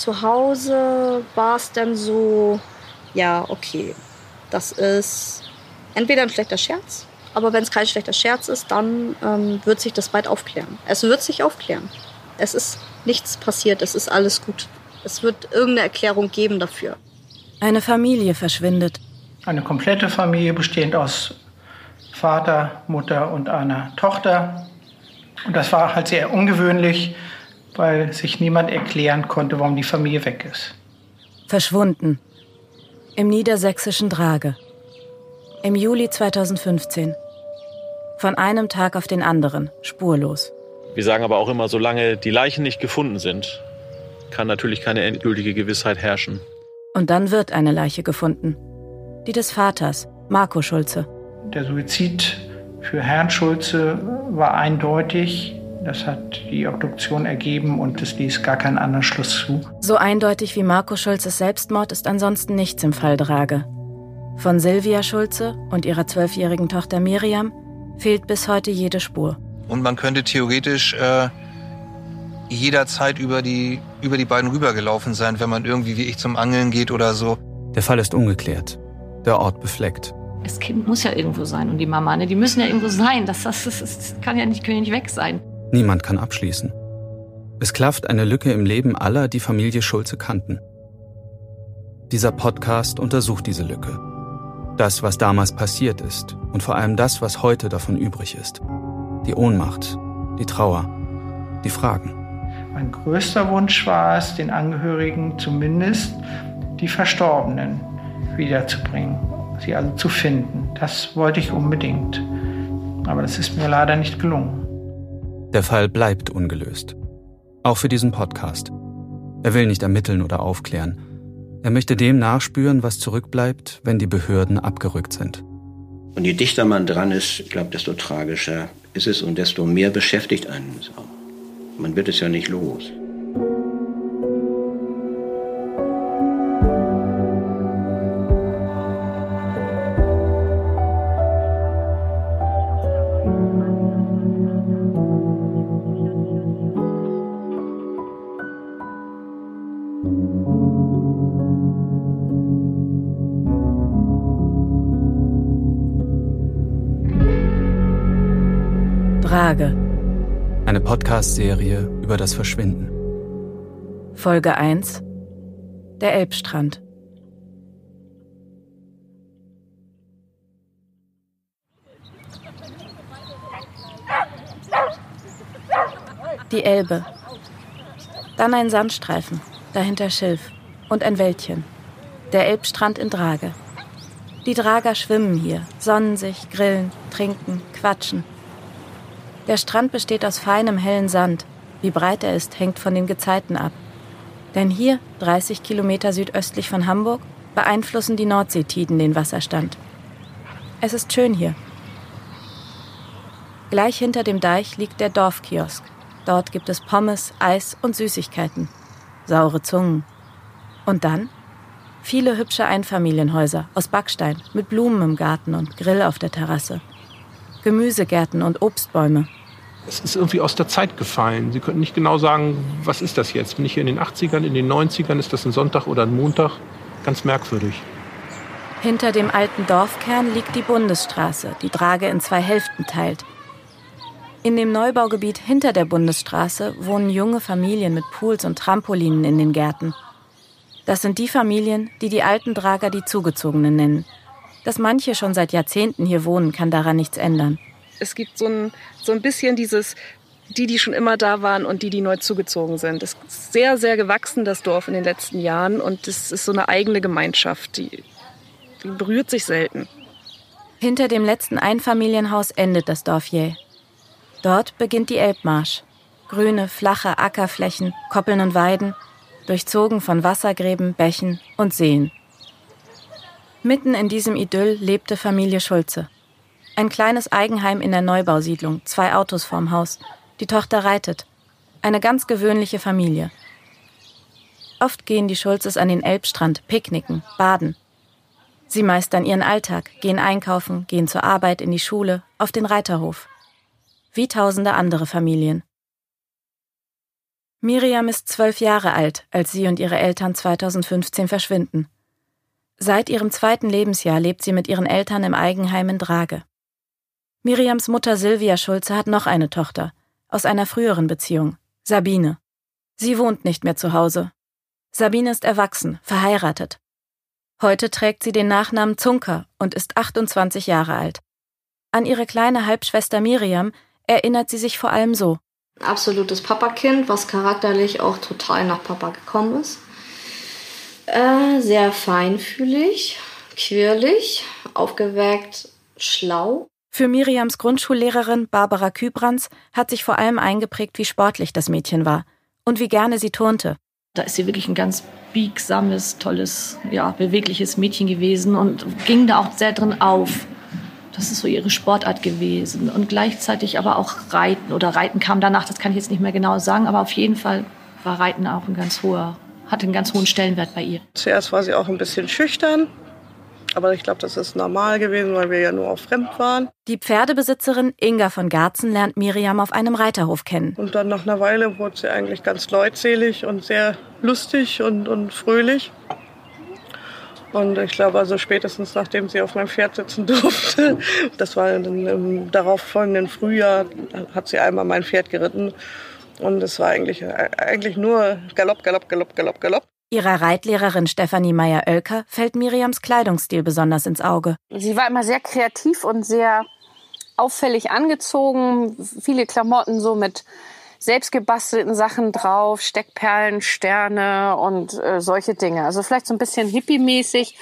Zu Hause war es dann so, ja, okay, das ist entweder ein schlechter Scherz, aber wenn es kein schlechter Scherz ist, dann ähm, wird sich das bald aufklären. Es wird sich aufklären. Es ist nichts passiert, es ist alles gut. Es wird irgendeine Erklärung geben dafür. Eine Familie verschwindet. Eine komplette Familie bestehend aus Vater, Mutter und einer Tochter. Und das war halt sehr ungewöhnlich, weil sich niemand erklären konnte, warum die Familie weg ist. Verschwunden. Im niedersächsischen Drage. Im Juli 2015. Von einem Tag auf den anderen, spurlos. Wir sagen aber auch immer, solange die Leichen nicht gefunden sind, kann natürlich keine endgültige Gewissheit herrschen. Und dann wird eine Leiche gefunden. Die des Vaters, Marco Schulze. Der Suizid für Herrn Schulze war eindeutig. Das hat die Obduktion ergeben und es ließ gar keinen anderen Schluss zu. So eindeutig wie Marco Schulzes Selbstmord ist ansonsten nichts im Fall Drage. Von Silvia Schulze und ihrer zwölfjährigen Tochter Miriam fehlt bis heute jede Spur. Und man könnte theoretisch äh, jederzeit über die, über die beiden rübergelaufen sein, wenn man irgendwie wie ich zum Angeln geht oder so. Der Fall ist ungeklärt. Der Ort befleckt. Das Kind muss ja irgendwo sein und die Mama, ne, die müssen ja irgendwo sein. Das, das, das, das kann ja nicht, können ja nicht weg sein. Niemand kann abschließen. Es klafft eine Lücke im Leben aller, die Familie Schulze kannten. Dieser Podcast untersucht diese Lücke. Das, was damals passiert ist und vor allem das, was heute davon übrig ist. Die Ohnmacht, die Trauer, die Fragen. Mein größter Wunsch war es, den Angehörigen zumindest die Verstorbenen wiederzubringen, sie also zu finden. Das wollte ich unbedingt. Aber das ist mir leider nicht gelungen. Der Fall bleibt ungelöst. Auch für diesen Podcast. Er will nicht ermitteln oder aufklären. Er möchte dem nachspüren, was zurückbleibt, wenn die Behörden abgerückt sind. Und je dichter man dran ist, ich glaube, desto tragischer ist es und desto mehr beschäftigt einen es auch. Man wird es ja nicht los. Podcast-Serie über das Verschwinden. Folge 1. Der Elbstrand. Die Elbe. Dann ein Sandstreifen, dahinter Schilf und ein Wäldchen. Der Elbstrand in Drage. Die Drager schwimmen hier, sonnen sich, grillen, trinken, quatschen. Der Strand besteht aus feinem, hellen Sand. Wie breit er ist, hängt von den Gezeiten ab. Denn hier, 30 Kilometer südöstlich von Hamburg, beeinflussen die Nordseetiden den Wasserstand. Es ist schön hier. Gleich hinter dem Deich liegt der Dorfkiosk. Dort gibt es Pommes, Eis und Süßigkeiten. Saure Zungen. Und dann? Viele hübsche Einfamilienhäuser aus Backstein mit Blumen im Garten und Grill auf der Terrasse. Gemüsegärten und Obstbäume. Es ist irgendwie aus der Zeit gefallen. Sie könnten nicht genau sagen, was ist das jetzt? Bin ich hier in den 80ern, in den 90ern? Ist das ein Sonntag oder ein Montag? Ganz merkwürdig. Hinter dem alten Dorfkern liegt die Bundesstraße, die Drage in zwei Hälften teilt. In dem Neubaugebiet hinter der Bundesstraße wohnen junge Familien mit Pools und Trampolinen in den Gärten. Das sind die Familien, die die alten Drager die Zugezogenen nennen. Dass manche schon seit Jahrzehnten hier wohnen, kann daran nichts ändern. Es gibt so ein, so ein bisschen dieses, die, die schon immer da waren und die, die neu zugezogen sind. Es ist sehr, sehr gewachsen, das Dorf in den letzten Jahren. Und es ist so eine eigene Gemeinschaft, die, die berührt sich selten. Hinter dem letzten Einfamilienhaus endet das Dorf jäh. Dort beginnt die Elbmarsch. Grüne, flache Ackerflächen, Koppeln und Weiden, durchzogen von Wassergräben, Bächen und Seen. Mitten in diesem Idyll lebte Familie Schulze. Ein kleines Eigenheim in der Neubausiedlung, zwei Autos vorm Haus. Die Tochter reitet. Eine ganz gewöhnliche Familie. Oft gehen die Schulzes an den Elbstrand, picknicken, baden. Sie meistern ihren Alltag, gehen einkaufen, gehen zur Arbeit, in die Schule, auf den Reiterhof. Wie tausende andere Familien. Miriam ist zwölf Jahre alt, als sie und ihre Eltern 2015 verschwinden. Seit ihrem zweiten Lebensjahr lebt sie mit ihren Eltern im Eigenheim in Drage. Miriams Mutter Silvia Schulze hat noch eine Tochter, aus einer früheren Beziehung, Sabine. Sie wohnt nicht mehr zu Hause. Sabine ist erwachsen, verheiratet. Heute trägt sie den Nachnamen Zunker und ist 28 Jahre alt. An ihre kleine Halbschwester Miriam erinnert sie sich vor allem so. Absolutes Papakind, was charakterlich auch total nach Papa gekommen ist. Äh, sehr feinfühlig, quirlig, aufgeweckt, schlau. Für Miriams Grundschullehrerin Barbara Kübrands hat sich vor allem eingeprägt, wie sportlich das Mädchen war und wie gerne sie turnte. Da ist sie wirklich ein ganz biegsames, tolles, ja, bewegliches Mädchen gewesen und ging da auch sehr drin auf. Das ist so ihre Sportart gewesen. Und gleichzeitig aber auch Reiten oder Reiten kam danach, das kann ich jetzt nicht mehr genau sagen, aber auf jeden Fall war Reiten auch ein ganz hoher hatte einen ganz hohen Stellenwert bei ihr. Zuerst war sie auch ein bisschen schüchtern. Aber ich glaube, das ist normal gewesen, weil wir ja nur auch fremd waren. Die Pferdebesitzerin Inga von Garzen lernt Miriam auf einem Reiterhof kennen. Und dann nach einer Weile wurde sie eigentlich ganz leutselig und sehr lustig und, und fröhlich. Und ich glaube, also spätestens nachdem sie auf meinem Pferd sitzen durfte, das war dann im darauffolgenden Frühjahr, hat sie einmal mein Pferd geritten. Und es war eigentlich, eigentlich nur Galopp, Galopp, Galopp, Galopp, Galopp. Ihrer Reitlehrerin Stefanie Meyer-Oelker fällt Miriams Kleidungsstil besonders ins Auge. Sie war immer sehr kreativ und sehr auffällig angezogen. Viele Klamotten so mit selbstgebastelten Sachen drauf, Steckperlen, Sterne und äh, solche Dinge. Also vielleicht so ein bisschen hippie-mäßig,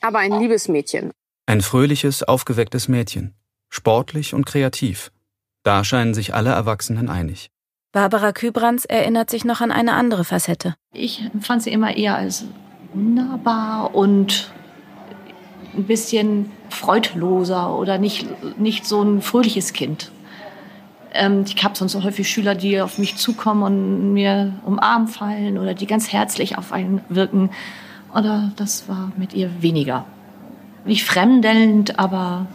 aber ein liebes Mädchen. Ein fröhliches, aufgewecktes Mädchen. Sportlich und kreativ. Da scheinen sich alle Erwachsenen einig. Barbara Kübrands erinnert sich noch an eine andere Facette. Ich fand sie immer eher als wunderbar und ein bisschen freudloser oder nicht, nicht so ein fröhliches Kind. Ähm, ich habe sonst so häufig Schüler, die auf mich zukommen und mir um Arm fallen oder die ganz herzlich auf einen wirken. Oder das war mit ihr weniger. Nicht fremdelnd, aber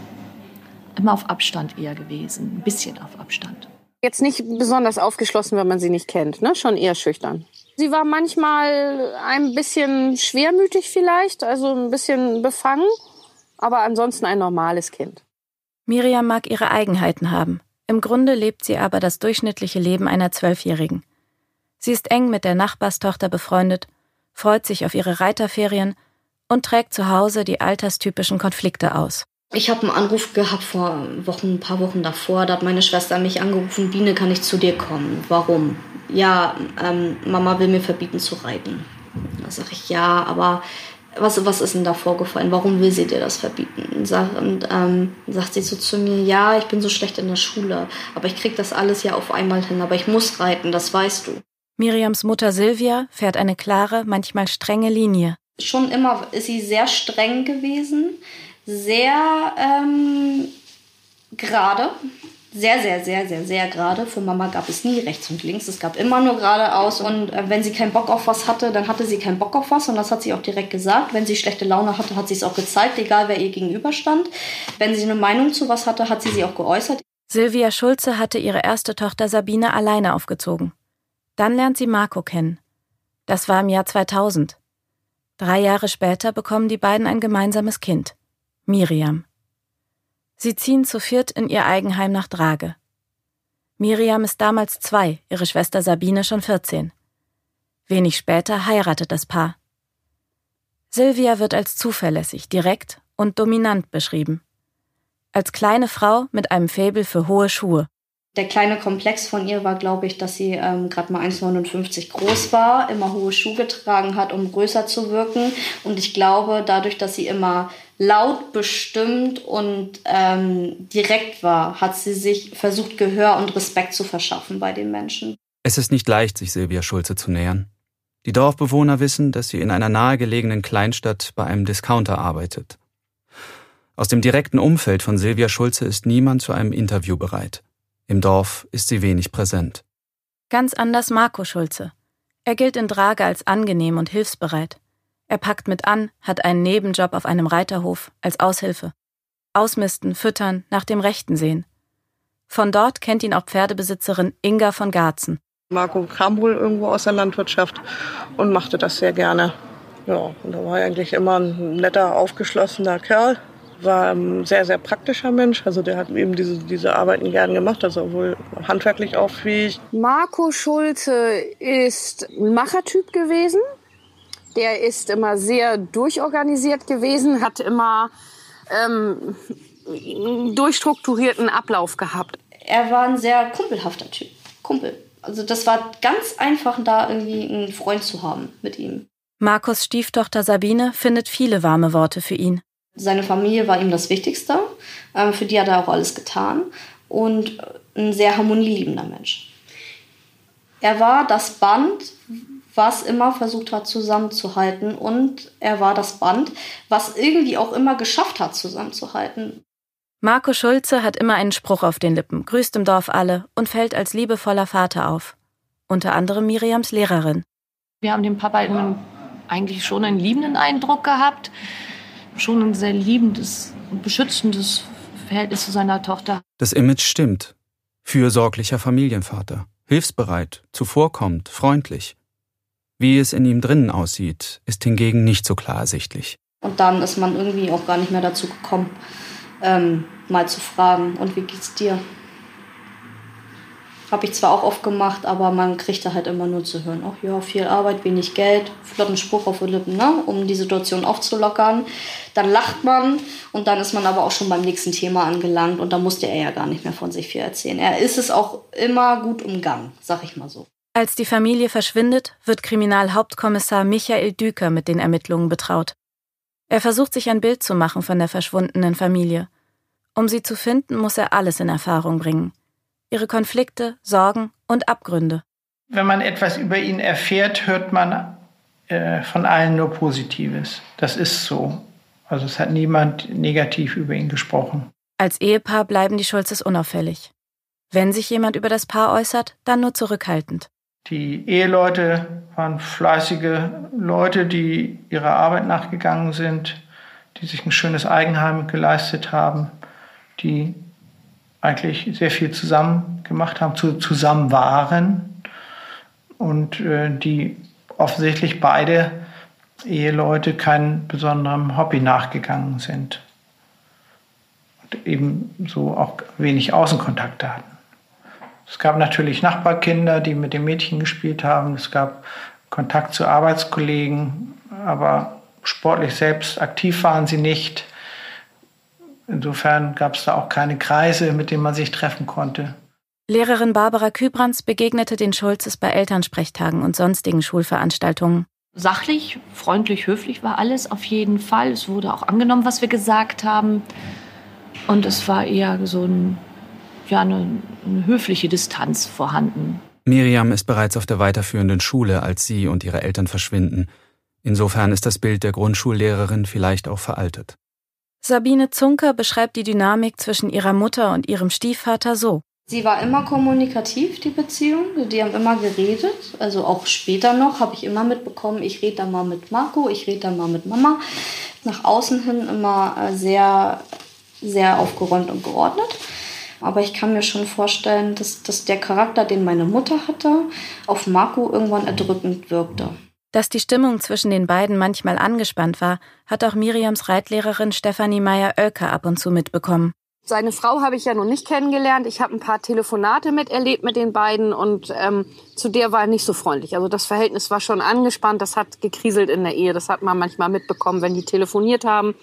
immer auf Abstand eher gewesen. Ein bisschen auf Abstand. Jetzt nicht besonders aufgeschlossen, wenn man sie nicht kennt, ne? Schon eher schüchtern. Sie war manchmal ein bisschen schwermütig vielleicht, also ein bisschen befangen, aber ansonsten ein normales Kind. Miriam mag ihre Eigenheiten haben. Im Grunde lebt sie aber das durchschnittliche Leben einer Zwölfjährigen. Sie ist eng mit der Nachbarstochter befreundet, freut sich auf ihre Reiterferien und trägt zu Hause die alterstypischen Konflikte aus. Ich habe einen Anruf gehabt vor Wochen, ein paar Wochen davor. Da hat meine Schwester mich angerufen, Biene, kann ich zu dir kommen? Warum? Ja, ähm, Mama will mir verbieten zu reiten. Da sage ich, ja, aber was, was ist denn da vorgefallen? Warum will sie dir das verbieten? Und ähm, sagt sie so zu mir, ja, ich bin so schlecht in der Schule, aber ich krieg das alles ja auf einmal hin, aber ich muss reiten, das weißt du. Miriams Mutter Silvia fährt eine klare, manchmal strenge Linie. Schon immer ist sie sehr streng gewesen sehr ähm, gerade. Sehr, sehr, sehr, sehr, sehr gerade. Für Mama gab es nie rechts und links. Es gab immer nur geradeaus. Und äh, wenn sie keinen Bock auf was hatte, dann hatte sie keinen Bock auf was. Und das hat sie auch direkt gesagt. Wenn sie schlechte Laune hatte, hat sie es auch gezeigt, egal wer ihr gegenüberstand. Wenn sie eine Meinung zu was hatte, hat sie sie auch geäußert. Silvia Schulze hatte ihre erste Tochter Sabine alleine aufgezogen. Dann lernt sie Marco kennen. Das war im Jahr 2000. Drei Jahre später bekommen die beiden ein gemeinsames Kind. Miriam. Sie ziehen zu viert in ihr Eigenheim nach Drage. Miriam ist damals zwei, ihre Schwester Sabine schon 14. Wenig später heiratet das Paar. Silvia wird als zuverlässig, direkt und dominant beschrieben. Als kleine Frau mit einem Faible für hohe Schuhe. Der kleine Komplex von ihr war, glaube ich, dass sie ähm, gerade mal 1,59 groß war, immer hohe Schuhe getragen hat, um größer zu wirken. Und ich glaube, dadurch, dass sie immer laut, bestimmt und ähm, direkt war, hat sie sich versucht, Gehör und Respekt zu verschaffen bei den Menschen. Es ist nicht leicht, sich Silvia Schulze zu nähern. Die Dorfbewohner wissen, dass sie in einer nahegelegenen Kleinstadt bei einem Discounter arbeitet. Aus dem direkten Umfeld von Silvia Schulze ist niemand zu einem Interview bereit. Im Dorf ist sie wenig präsent. Ganz anders Marco Schulze. Er gilt in Drage als angenehm und hilfsbereit. Er packt mit an, hat einen Nebenjob auf einem Reiterhof als Aushilfe. Ausmisten, füttern, nach dem Rechten sehen. Von dort kennt ihn auch Pferdebesitzerin Inga von Garzen. Marco kam wohl irgendwo aus der Landwirtschaft und machte das sehr gerne. Ja, und da war er eigentlich immer ein netter, aufgeschlossener Kerl. War ein sehr, sehr praktischer Mensch. Also der hat eben diese, diese Arbeiten gern gemacht, also wohl handwerklich auch fähig. Marco Schulze ist ein Machertyp gewesen. Der ist immer sehr durchorganisiert gewesen, hat immer ähm, einen durchstrukturierten Ablauf gehabt. Er war ein sehr kumpelhafter Typ. Kumpel. Also das war ganz einfach, da irgendwie einen Freund zu haben mit ihm. Markus Stieftochter Sabine findet viele warme Worte für ihn. Seine Familie war ihm das Wichtigste. Ähm, für die hat er auch alles getan. Und ein sehr harmonieliebender Mensch. Er war das Band, was immer versucht hat zusammenzuhalten. Und er war das Band, was irgendwie auch immer geschafft hat zusammenzuhalten. Marco Schulze hat immer einen Spruch auf den Lippen, grüßt im Dorf alle und fällt als liebevoller Vater auf. Unter anderem Miriams Lehrerin. Wir haben dem Papa eigentlich schon einen liebenden Eindruck gehabt. Schon ein sehr liebendes und beschützendes Verhältnis zu seiner Tochter. Das Image stimmt. Fürsorglicher Familienvater. Hilfsbereit, zuvorkommend, freundlich. Wie es in ihm drinnen aussieht, ist hingegen nicht so klar ersichtlich. Und dann ist man irgendwie auch gar nicht mehr dazu gekommen, ähm, mal zu fragen, und wie geht's dir? Habe ich zwar auch oft gemacht, aber man kriegt da halt immer nur zu hören, ach ja, viel Arbeit, wenig Geld, flotten Spruch auf die Lippen, ne? um die Situation aufzulockern. Dann lacht man und dann ist man aber auch schon beim nächsten Thema angelangt und da musste er ja gar nicht mehr von sich viel erzählen. Er ist es auch immer gut umgangen, sag ich mal so. Als die Familie verschwindet, wird Kriminalhauptkommissar Michael Düker mit den Ermittlungen betraut. Er versucht sich ein Bild zu machen von der verschwundenen Familie. Um sie zu finden, muss er alles in Erfahrung bringen. Ihre Konflikte, Sorgen und Abgründe. Wenn man etwas über ihn erfährt, hört man äh, von allen nur Positives. Das ist so. Also es hat niemand negativ über ihn gesprochen. Als Ehepaar bleiben die Schulzes unauffällig. Wenn sich jemand über das Paar äußert, dann nur zurückhaltend. Die Eheleute waren fleißige Leute, die ihrer Arbeit nachgegangen sind, die sich ein schönes Eigenheim geleistet haben, die eigentlich sehr viel zusammen gemacht haben, zu, zusammen waren und äh, die offensichtlich beide Eheleute keinem besonderen Hobby nachgegangen sind und eben so auch wenig Außenkontakte hatten. Es gab natürlich Nachbarkinder, die mit dem Mädchen gespielt haben. Es gab Kontakt zu Arbeitskollegen, aber sportlich selbst aktiv waren sie nicht. Insofern gab es da auch keine Kreise, mit denen man sich treffen konnte. Lehrerin Barbara Kübrands begegnete den Schulzes bei Elternsprechtagen und sonstigen Schulveranstaltungen. Sachlich, freundlich, höflich war alles auf jeden Fall. Es wurde auch angenommen, was wir gesagt haben. Und es war eher so ein ja, eine, eine höfliche Distanz vorhanden. Miriam ist bereits auf der weiterführenden Schule, als sie und ihre Eltern verschwinden. Insofern ist das Bild der Grundschullehrerin vielleicht auch veraltet. Sabine Zunker beschreibt die Dynamik zwischen ihrer Mutter und ihrem Stiefvater so. Sie war immer kommunikativ, die Beziehung. Die haben immer geredet. Also auch später noch habe ich immer mitbekommen, ich rede dann mal mit Marco, ich rede dann mal mit Mama. Nach außen hin immer äh, sehr, sehr aufgeräumt und geordnet. Aber ich kann mir schon vorstellen, dass, dass der Charakter, den meine Mutter hatte, auf Marco irgendwann erdrückend wirkte. Dass die Stimmung zwischen den beiden manchmal angespannt war, hat auch Miriams Reitlehrerin Stefanie Meyer-Oelker ab und zu mitbekommen. Seine Frau habe ich ja noch nicht kennengelernt. Ich habe ein paar Telefonate miterlebt mit den beiden und ähm, zu der war er nicht so freundlich. Also das Verhältnis war schon angespannt, das hat gekriselt in der Ehe. Das hat man manchmal mitbekommen, wenn die telefoniert haben.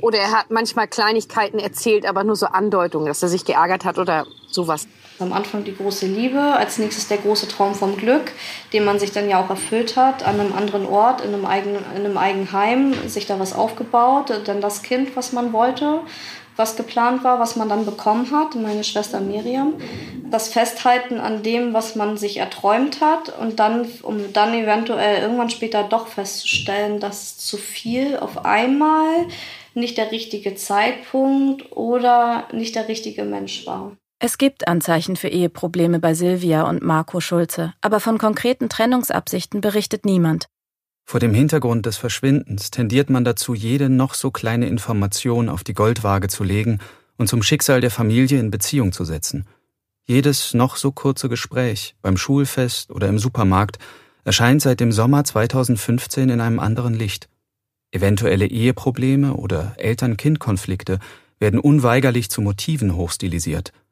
Oder er hat manchmal Kleinigkeiten erzählt, aber nur so Andeutungen, dass er sich geärgert hat oder sowas. Am Anfang die große Liebe, als nächstes der große Traum vom Glück, den man sich dann ja auch erfüllt hat, an einem anderen Ort, in einem eigenen, in einem Eigenheim, sich da was aufgebaut, dann das Kind, was man wollte, was geplant war, was man dann bekommen hat, meine Schwester Miriam. Das Festhalten an dem, was man sich erträumt hat und dann, um dann eventuell irgendwann später doch festzustellen, dass zu viel auf einmal nicht der richtige Zeitpunkt oder nicht der richtige Mensch war. Es gibt Anzeichen für Eheprobleme bei Silvia und Marco Schulze, aber von konkreten Trennungsabsichten berichtet niemand. Vor dem Hintergrund des Verschwindens tendiert man dazu, jede noch so kleine Information auf die Goldwaage zu legen und zum Schicksal der Familie in Beziehung zu setzen. Jedes noch so kurze Gespräch beim Schulfest oder im Supermarkt erscheint seit dem Sommer 2015 in einem anderen Licht. Eventuelle Eheprobleme oder Eltern-Kind-Konflikte werden unweigerlich zu Motiven hochstilisiert –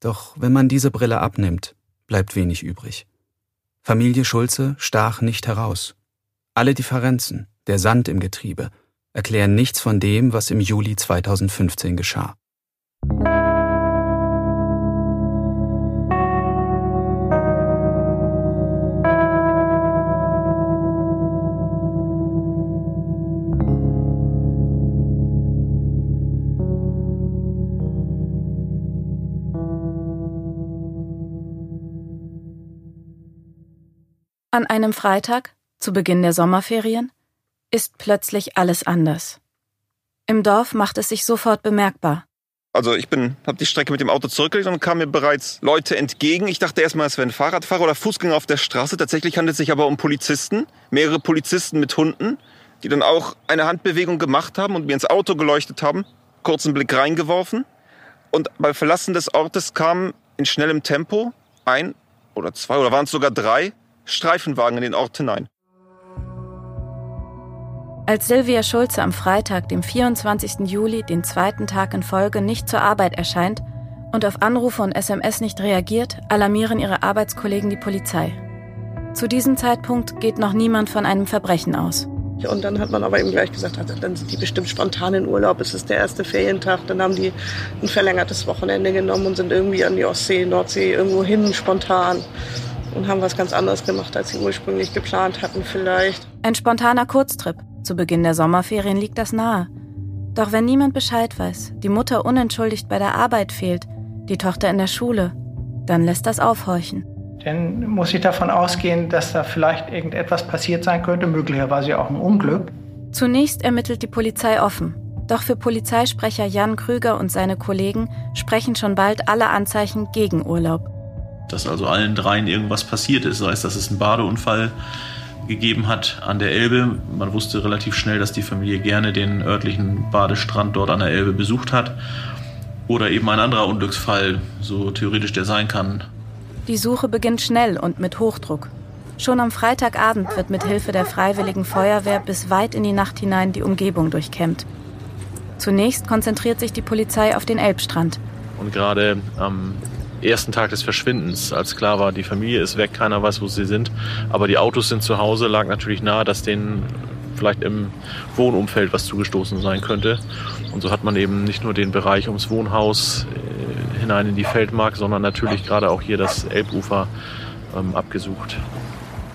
doch wenn man diese Brille abnimmt, bleibt wenig übrig. Familie Schulze stach nicht heraus. Alle Differenzen, der Sand im Getriebe, erklären nichts von dem, was im Juli 2015 geschah. An einem Freitag, zu Beginn der Sommerferien, ist plötzlich alles anders. Im Dorf macht es sich sofort bemerkbar. Also ich bin, habe die Strecke mit dem Auto zurückgelegt und kamen mir bereits Leute entgegen. Ich dachte erstmal, es wären Fahrradfahrer oder Fußgänger auf der Straße. Tatsächlich handelt es sich aber um Polizisten, mehrere Polizisten mit Hunden, die dann auch eine Handbewegung gemacht haben und mir ins Auto geleuchtet haben, kurzen Blick reingeworfen. Und beim Verlassen des Ortes kamen in schnellem Tempo ein oder zwei oder waren es sogar drei Streifenwagen in den Ort hinein. Als Silvia Schulze am Freitag, dem 24. Juli, den zweiten Tag in Folge nicht zur Arbeit erscheint und auf Anrufe und SMS nicht reagiert, alarmieren ihre Arbeitskollegen die Polizei. Zu diesem Zeitpunkt geht noch niemand von einem Verbrechen aus. Und dann hat man aber eben gleich gesagt, also dann sind die bestimmt spontan in Urlaub, es ist der erste Ferientag. Dann haben die ein verlängertes Wochenende genommen und sind irgendwie an die Ostsee, Nordsee, irgendwo hin spontan und haben was ganz anderes gemacht, als sie ursprünglich geplant hatten vielleicht. Ein spontaner Kurztrip. Zu Beginn der Sommerferien liegt das nahe. Doch wenn niemand Bescheid weiß, die Mutter unentschuldigt bei der Arbeit fehlt, die Tochter in der Schule, dann lässt das aufhorchen. Dann muss ich davon ausgehen, dass da vielleicht irgendetwas passiert sein könnte, möglicherweise auch ein Unglück. Zunächst ermittelt die Polizei offen. Doch für Polizeisprecher Jan Krüger und seine Kollegen sprechen schon bald alle Anzeichen gegen Urlaub dass also allen dreien irgendwas passiert ist, sei es, dass es einen Badeunfall gegeben hat an der Elbe. Man wusste relativ schnell, dass die Familie gerne den örtlichen Badestrand dort an der Elbe besucht hat. Oder eben ein anderer Unglücksfall, so theoretisch der sein kann. Die Suche beginnt schnell und mit Hochdruck. Schon am Freitagabend wird mit Hilfe der Freiwilligen Feuerwehr bis weit in die Nacht hinein die Umgebung durchkämmt. Zunächst konzentriert sich die Polizei auf den Elbstrand. Und gerade am ersten Tag des Verschwindens, als klar war, die Familie ist weg, keiner weiß, wo sie sind, aber die Autos sind zu Hause, lag natürlich nahe, dass denen vielleicht im Wohnumfeld was zugestoßen sein könnte. Und so hat man eben nicht nur den Bereich ums Wohnhaus äh, hinein in die Feldmark, sondern natürlich gerade auch hier das Elbufer ähm, abgesucht.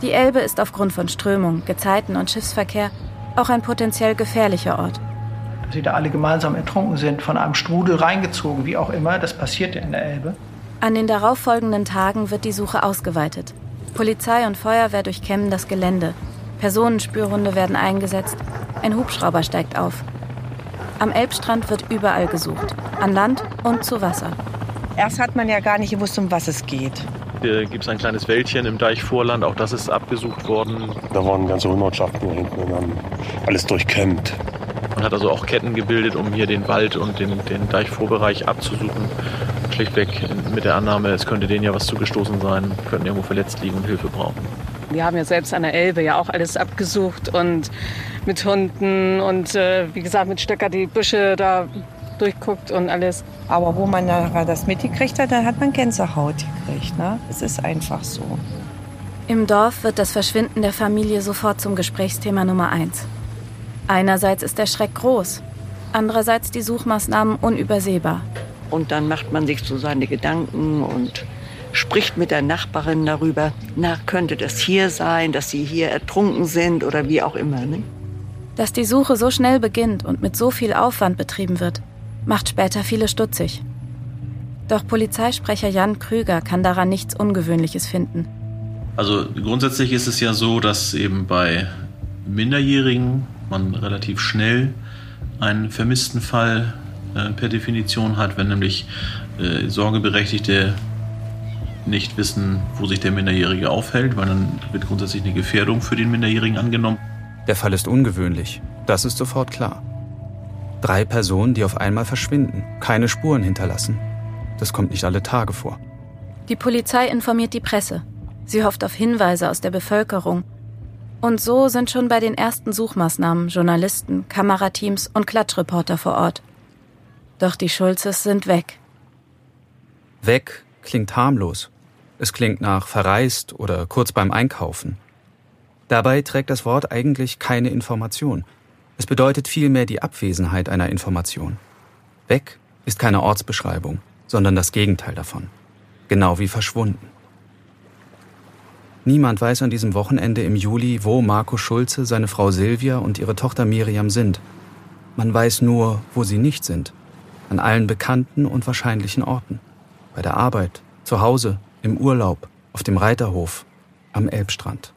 Die Elbe ist aufgrund von Strömung, Gezeiten und Schiffsverkehr auch ein potenziell gefährlicher Ort. Dass sie da alle gemeinsam ertrunken sind, von einem Strudel reingezogen, wie auch immer, das passierte in der Elbe. An den darauffolgenden Tagen wird die Suche ausgeweitet. Polizei und Feuerwehr durchkämmen das Gelände. Personenspürhunde werden eingesetzt. Ein Hubschrauber steigt auf. Am Elbstrand wird überall gesucht. An Land und zu Wasser. Erst hat man ja gar nicht gewusst, um was es geht. Hier gibt es ein kleines Wäldchen im Deichvorland, auch das ist abgesucht worden. Da waren ganze Hundertschaften hinten und haben alles durchkämmt. Man hat also auch Ketten gebildet, um hier den Wald und den, den Deichvorbereich abzusuchen schlichtweg mit der Annahme, es könnte denen ja was zugestoßen sein, könnten irgendwo verletzt liegen und Hilfe brauchen. Wir haben ja selbst an der Elbe ja auch alles abgesucht und mit Hunden und äh, wie gesagt mit Stöcker die Büsche da durchguckt und alles. Aber wo man das mitgekriegt hat, dann hat man Gänsehaut gekriegt. Ne? Es ist einfach so. Im Dorf wird das Verschwinden der Familie sofort zum Gesprächsthema Nummer eins. Einerseits ist der Schreck groß. Andererseits die Suchmaßnahmen unübersehbar. Und dann macht man sich so seine Gedanken und spricht mit der Nachbarin darüber, na, könnte das hier sein, dass sie hier ertrunken sind oder wie auch immer. Ne? Dass die Suche so schnell beginnt und mit so viel Aufwand betrieben wird, macht später viele stutzig. Doch Polizeisprecher Jan Krüger kann daran nichts Ungewöhnliches finden. Also grundsätzlich ist es ja so, dass eben bei Minderjährigen man relativ schnell einen vermissten Fall äh, per Definition hat, wenn nämlich äh, Sorgeberechtigte nicht wissen, wo sich der Minderjährige aufhält, weil dann wird grundsätzlich eine Gefährdung für den Minderjährigen angenommen. Der Fall ist ungewöhnlich, das ist sofort klar. Drei Personen, die auf einmal verschwinden, keine Spuren hinterlassen. Das kommt nicht alle Tage vor. Die Polizei informiert die Presse. Sie hofft auf Hinweise aus der Bevölkerung. Und so sind schon bei den ersten Suchmaßnahmen Journalisten, Kamerateams und Klatschreporter vor Ort. Doch die Schulzes sind weg. Weg klingt harmlos. Es klingt nach verreist oder kurz beim Einkaufen. Dabei trägt das Wort eigentlich keine Information. Es bedeutet vielmehr die Abwesenheit einer Information. Weg ist keine Ortsbeschreibung, sondern das Gegenteil davon. Genau wie verschwunden. Niemand weiß an diesem Wochenende im Juli, wo Marco Schulze, seine Frau Silvia und ihre Tochter Miriam sind. Man weiß nur, wo sie nicht sind. An allen bekannten und wahrscheinlichen Orten. Bei der Arbeit, zu Hause, im Urlaub, auf dem Reiterhof, am Elbstrand.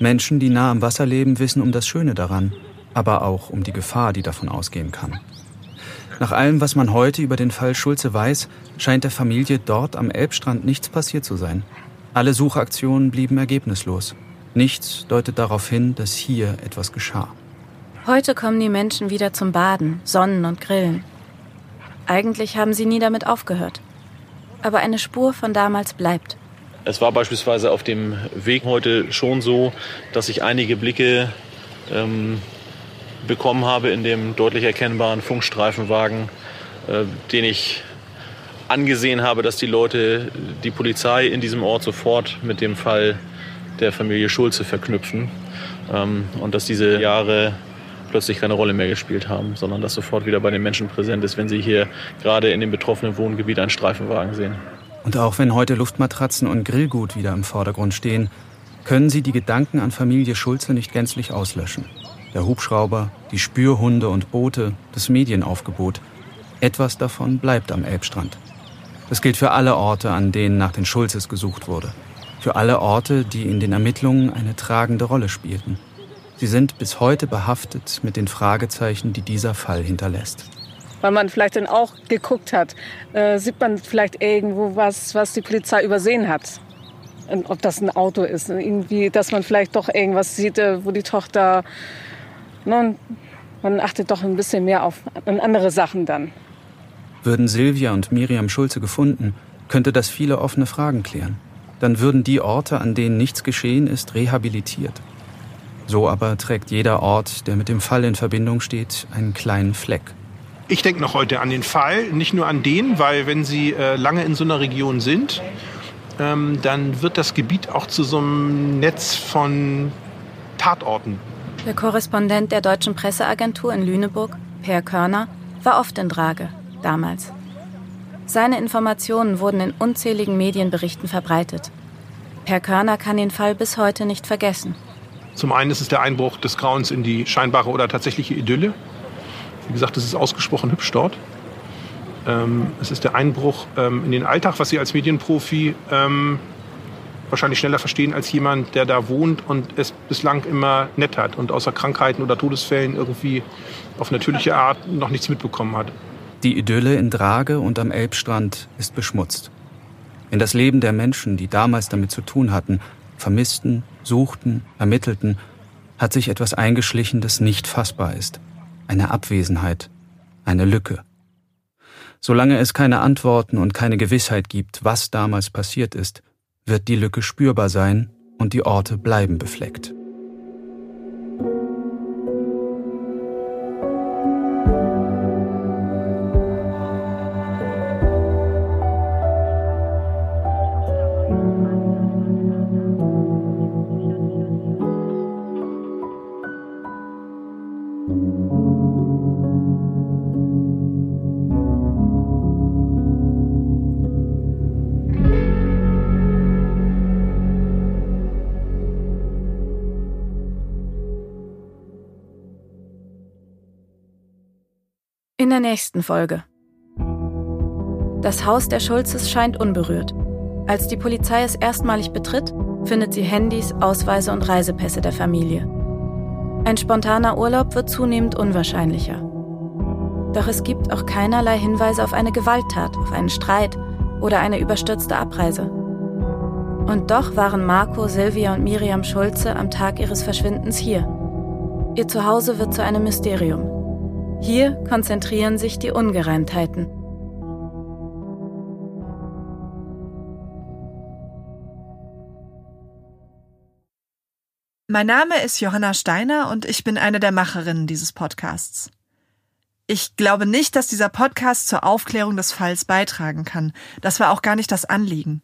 Menschen, die nah am Wasser leben, wissen um das Schöne daran, aber auch um die Gefahr, die davon ausgehen kann. Nach allem, was man heute über den Fall Schulze weiß, scheint der Familie dort am Elbstrand nichts passiert zu sein. Alle Suchaktionen blieben ergebnislos. Nichts deutet darauf hin, dass hier etwas geschah. Heute kommen die Menschen wieder zum Baden, Sonnen und Grillen. Eigentlich haben sie nie damit aufgehört. Aber eine Spur von damals bleibt. Es war beispielsweise auf dem Weg heute schon so, dass ich einige Blicke ähm, bekommen habe in dem deutlich erkennbaren Funkstreifenwagen, äh, den ich angesehen habe, dass die Leute die Polizei in diesem Ort sofort mit dem Fall der Familie Schulze verknüpfen ähm, und dass diese Jahre plötzlich keine Rolle mehr gespielt haben, sondern dass sofort wieder bei den Menschen präsent ist, wenn sie hier gerade in dem betroffenen Wohngebiet einen Streifenwagen sehen. Und auch wenn heute Luftmatratzen und Grillgut wieder im Vordergrund stehen, können sie die Gedanken an Familie Schulze nicht gänzlich auslöschen. Der Hubschrauber, die Spürhunde und Boote, das Medienaufgebot. Etwas davon bleibt am Elbstrand. Das gilt für alle Orte, an denen nach den Schulzes gesucht wurde. Für alle Orte, die in den Ermittlungen eine tragende Rolle spielten. Sie sind bis heute behaftet mit den Fragezeichen, die dieser Fall hinterlässt weil man vielleicht dann auch geguckt hat, äh, sieht man vielleicht irgendwo was, was die Polizei übersehen hat. Und ob das ein Auto ist, irgendwie, dass man vielleicht doch irgendwas sieht, äh, wo die Tochter, ne, man achtet doch ein bisschen mehr auf andere Sachen dann. Würden Silvia und Miriam Schulze gefunden, könnte das viele offene Fragen klären. Dann würden die Orte, an denen nichts geschehen ist, rehabilitiert. So aber trägt jeder Ort, der mit dem Fall in Verbindung steht, einen kleinen Fleck. Ich denke noch heute an den Fall, nicht nur an den, weil wenn Sie äh, lange in so einer Region sind, ähm, dann wird das Gebiet auch zu so einem Netz von Tatorten. Der Korrespondent der deutschen Presseagentur in Lüneburg, Per Körner, war oft in Drage, damals. Seine Informationen wurden in unzähligen Medienberichten verbreitet. Per Körner kann den Fall bis heute nicht vergessen. Zum einen ist es der Einbruch des Grauens in die scheinbare oder tatsächliche Idylle. Wie gesagt, es ist ausgesprochen hübsch dort. Ähm, es ist der Einbruch ähm, in den Alltag, was Sie als Medienprofi ähm, wahrscheinlich schneller verstehen als jemand, der da wohnt und es bislang immer nett hat und außer Krankheiten oder Todesfällen irgendwie auf natürliche Art noch nichts mitbekommen hat. Die Idylle in Drage und am Elbstrand ist beschmutzt. In das Leben der Menschen, die damals damit zu tun hatten, vermissten, suchten, ermittelten, hat sich etwas eingeschlichen, das nicht fassbar ist eine Abwesenheit, eine Lücke. Solange es keine Antworten und keine Gewissheit gibt, was damals passiert ist, wird die Lücke spürbar sein und die Orte bleiben befleckt. Der nächsten Folge. Das Haus der Schulzes scheint unberührt. Als die Polizei es erstmalig betritt, findet sie Handys, Ausweise und Reisepässe der Familie. Ein spontaner Urlaub wird zunehmend unwahrscheinlicher. Doch es gibt auch keinerlei Hinweise auf eine Gewalttat, auf einen Streit oder eine überstürzte Abreise. Und doch waren Marco, Silvia und Miriam Schulze am Tag ihres Verschwindens hier. Ihr Zuhause wird zu einem Mysterium. Hier konzentrieren sich die Ungereimtheiten. Mein Name ist Johanna Steiner und ich bin eine der Macherinnen dieses Podcasts. Ich glaube nicht, dass dieser Podcast zur Aufklärung des Falls beitragen kann. Das war auch gar nicht das Anliegen.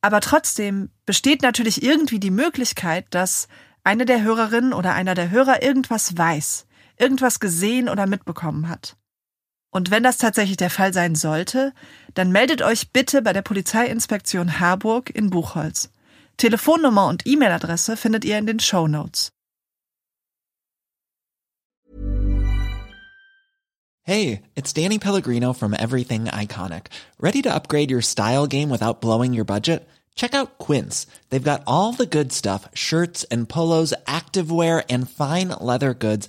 Aber trotzdem besteht natürlich irgendwie die Möglichkeit, dass eine der Hörerinnen oder einer der Hörer irgendwas weiß, irgendwas gesehen oder mitbekommen hat. Und wenn das tatsächlich der Fall sein sollte, dann meldet euch bitte bei der Polizeiinspektion Harburg in Buchholz. Telefonnummer und E-Mail-Adresse findet ihr in den Show Notes. Hey, it's Danny Pellegrino from Everything Iconic. Ready to upgrade your style game without blowing your budget? Check out Quince. They've got all the good stuff shirts and polos, activewear, and fine leather goods,